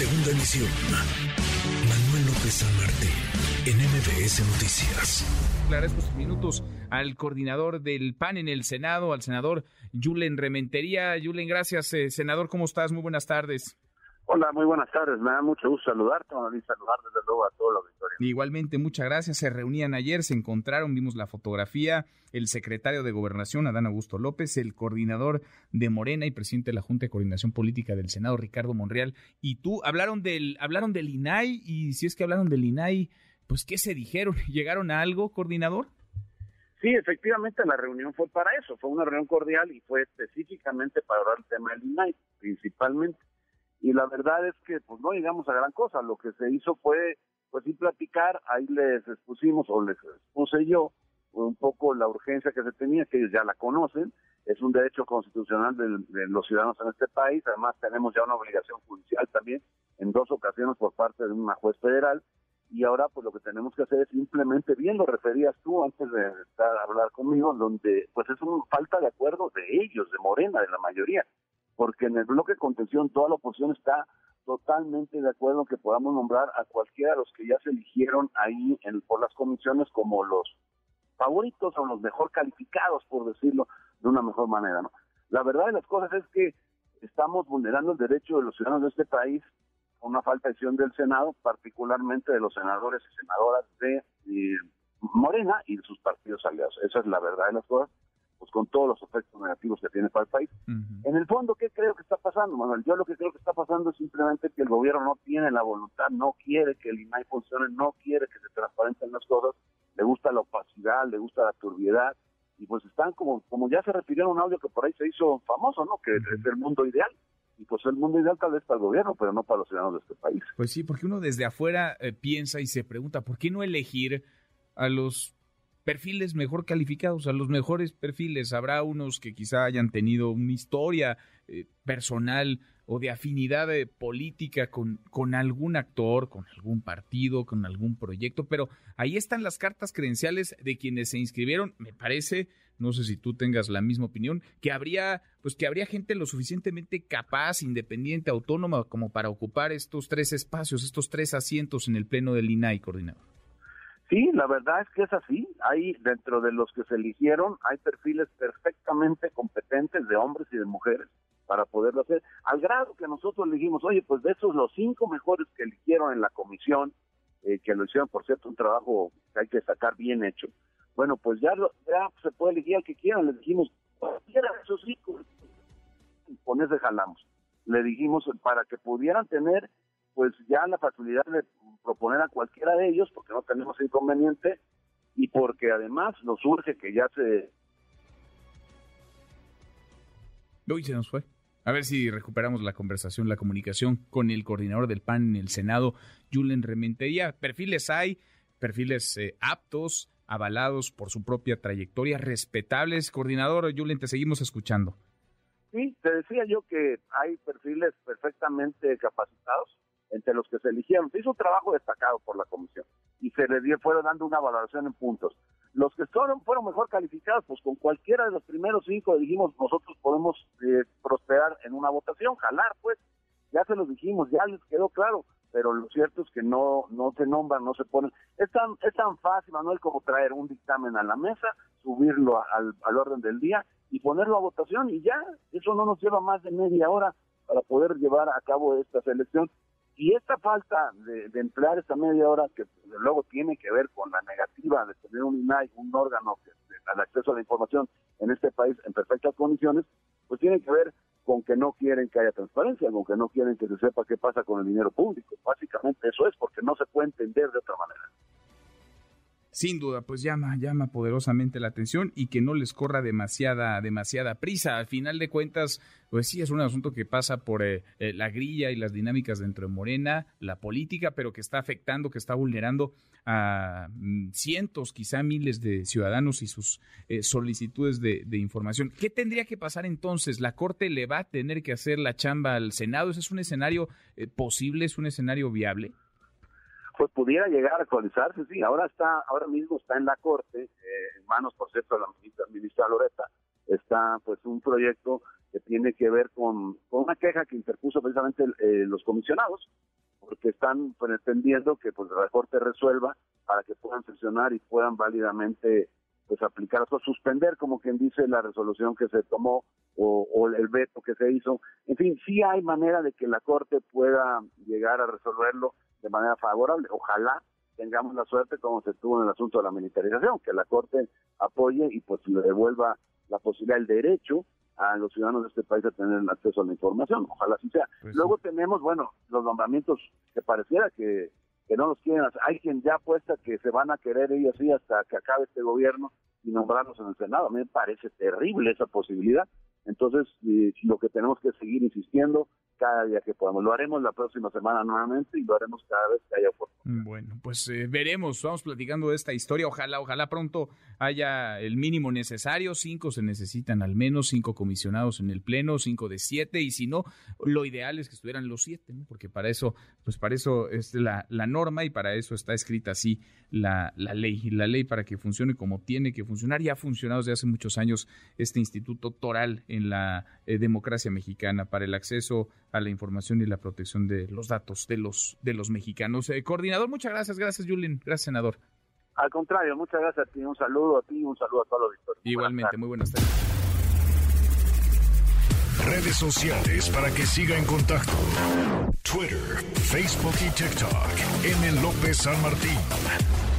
Segunda emisión. Manuel López San Martín, en MBS Noticias. Agradezco sus minutos al coordinador del PAN en el Senado, al senador Julen Rementería. Julen, gracias. Eh, senador, ¿cómo estás? Muy buenas tardes. Hola, muy buenas tardes. Me da mucho gusto saludarte, y saludar desde luego a todos los auditorio. Igualmente, muchas gracias. Se reunían ayer, se encontraron, vimos la fotografía, el secretario de Gobernación, Adán Augusto López, el coordinador de Morena y presidente de la Junta de Coordinación Política del Senado, Ricardo Monreal, y tú hablaron del, hablaron del INAI, y si es que hablaron del INAI, pues ¿qué se dijeron? ¿Llegaron a algo, coordinador? Sí, efectivamente la reunión fue para eso, fue una reunión cordial y fue específicamente para hablar del tema del INAI, principalmente y la verdad es que pues no llegamos a gran cosa, lo que se hizo fue pues sí platicar, ahí les expusimos o les expuse yo un poco la urgencia que se tenía, que ellos ya la conocen, es un derecho constitucional de, los ciudadanos en este país, además tenemos ya una obligación judicial también en dos ocasiones por parte de una juez federal y ahora pues lo que tenemos que hacer es simplemente, bien lo referías tú antes de estar hablar conmigo, donde pues es una falta de acuerdo de ellos, de Morena, de la mayoría porque en el bloque de contención toda la oposición está totalmente de acuerdo en que podamos nombrar a cualquiera de los que ya se eligieron ahí en, por las comisiones como los favoritos o los mejor calificados, por decirlo de una mejor manera. ¿no? La verdad de las cosas es que estamos vulnerando el derecho de los ciudadanos de este país con una falta de acción del Senado, particularmente de los senadores y senadoras de Morena y de sus partidos aliados. Esa es la verdad de las cosas con todos los efectos negativos que tiene para el país. En el fondo, ¿qué creo que está pasando, Manuel? Yo lo que creo que está pasando es simplemente que el gobierno no tiene la voluntad, no quiere que el INAI funcione, no quiere que se transparenten las cosas, le gusta la opacidad, le gusta la turbiedad, y pues están como, como ya se refirieron a un audio que por ahí se hizo famoso, ¿no? Que es el mundo ideal. Y pues el mundo ideal tal vez para el gobierno, pero no para los ciudadanos de este país. Pues sí, porque uno desde afuera eh, piensa y se pregunta, ¿por qué no elegir a los perfiles mejor calificados, a los mejores perfiles. Habrá unos que quizá hayan tenido una historia eh, personal o de afinidad eh, política con, con algún actor, con algún partido, con algún proyecto, pero ahí están las cartas credenciales de quienes se inscribieron. Me parece, no sé si tú tengas la misma opinión, que habría, pues que habría gente lo suficientemente capaz, independiente, autónoma, como para ocupar estos tres espacios, estos tres asientos en el pleno del INAI, coordinador. Sí, la verdad es que es así. Hay dentro de los que se eligieron, hay perfiles perfectamente competentes de hombres y de mujeres para poderlo hacer, al grado que nosotros elegimos, oye, pues de esos los cinco mejores que eligieron en la comisión, eh, que lo hicieron, por cierto, un trabajo que hay que sacar bien hecho, bueno, pues ya, ya se puede elegir al que quieran, le dijimos, cualquiera de esos cinco, con ese jalamos. Le dijimos para que pudieran tener pues ya la facilidad de proponer a cualquiera de ellos, porque no tenemos inconveniente, y porque además nos urge que ya se... Uy, se nos fue. A ver si recuperamos la conversación, la comunicación con el coordinador del PAN en el Senado, Julen Rementería. Perfiles hay, perfiles eh, aptos, avalados por su propia trayectoria, respetables. Coordinador Julen, te seguimos escuchando. Sí, te decía yo que hay perfiles perfectamente capacitados, entre los que se eligieron. Se hizo un trabajo destacado por la comisión y se le dio, fueron dando una valoración en puntos. Los que fueron, fueron mejor calificados, pues con cualquiera de los primeros cinco dijimos nosotros podemos eh, prosperar en una votación, jalar, pues ya se los dijimos, ya les quedó claro, pero lo cierto es que no no se nombran, no se ponen. Es tan, es tan fácil, Manuel, como traer un dictamen a la mesa, subirlo al, al orden del día y ponerlo a votación y ya, eso no nos lleva más de media hora para poder llevar a cabo esta selección y esta falta de, emplear esta media hora, que luego tiene que ver con la negativa de tener un INAI, un órgano que, al acceso a la información en este país en perfectas condiciones, pues tiene que ver con que no quieren que haya transparencia, con que no quieren que se sepa qué pasa con el dinero público. Básicamente eso es, porque no se puede entender de otra manera sin duda, pues llama, llama poderosamente la atención y que no les corra demasiada, demasiada prisa. Al final de cuentas, pues sí, es un asunto que pasa por eh, eh, la grilla y las dinámicas dentro de Morena, la política, pero que está afectando, que está vulnerando a mm, cientos, quizá miles de ciudadanos y sus eh, solicitudes de, de, información. ¿Qué tendría que pasar entonces? ¿La Corte le va a tener que hacer la chamba al Senado? ¿Ese es un escenario posible? ¿Es un escenario viable? Pues pudiera llegar a actualizarse, sí, ahora está, ahora mismo está en la Corte, eh, en manos, por cierto, de la ministra, ministra Loreta, está pues un proyecto que tiene que ver con, una queja que interpuso precisamente eh, los comisionados, porque están pretendiendo que pues la Corte resuelva para que puedan sesionar y puedan válidamente pues aplicar o suspender como quien dice la resolución que se tomó o, o, el veto que se hizo. En fin, sí hay manera de que la Corte pueda llegar a resolverlo de manera favorable. Ojalá tengamos la suerte como se tuvo en el asunto de la militarización, que la Corte apoye y pues le devuelva la posibilidad, el derecho a los ciudadanos de este país a tener acceso a la información. Ojalá así sea. Pues Luego tenemos, bueno, los nombramientos que pareciera que, que no los quieren hacer. Hay quien ya apuesta que se van a querer ellos sí hasta que acabe este gobierno y nombrarlos en el Senado. A mí me parece terrible esa posibilidad. Entonces, eh, lo que tenemos que seguir insistiendo cada día que podamos. Lo haremos la próxima semana nuevamente y lo haremos cada vez que haya oportunidad. Bueno, pues eh, veremos, vamos platicando de esta historia. Ojalá, ojalá pronto haya el mínimo necesario. Cinco se necesitan al menos, cinco comisionados en el Pleno, cinco de siete, y si no, lo ideal es que estuvieran los siete, ¿no? porque para eso, pues para eso es la, la norma y para eso está escrita así la, la ley. La ley para que funcione como tiene que funcionar. Ya ha funcionado desde hace muchos años este instituto toral en la eh, democracia mexicana para el acceso a la información y la protección de los datos de los de los mexicanos. Eh, coordinador, muchas gracias, gracias Julien, gracias senador. Al contrario, muchas gracias a ti, un saludo a ti y un saludo a todos los victorios. Igualmente, muy buenas tardes. Redes sociales para que siga en contacto: Twitter, Facebook y TikTok. M. López San Martín.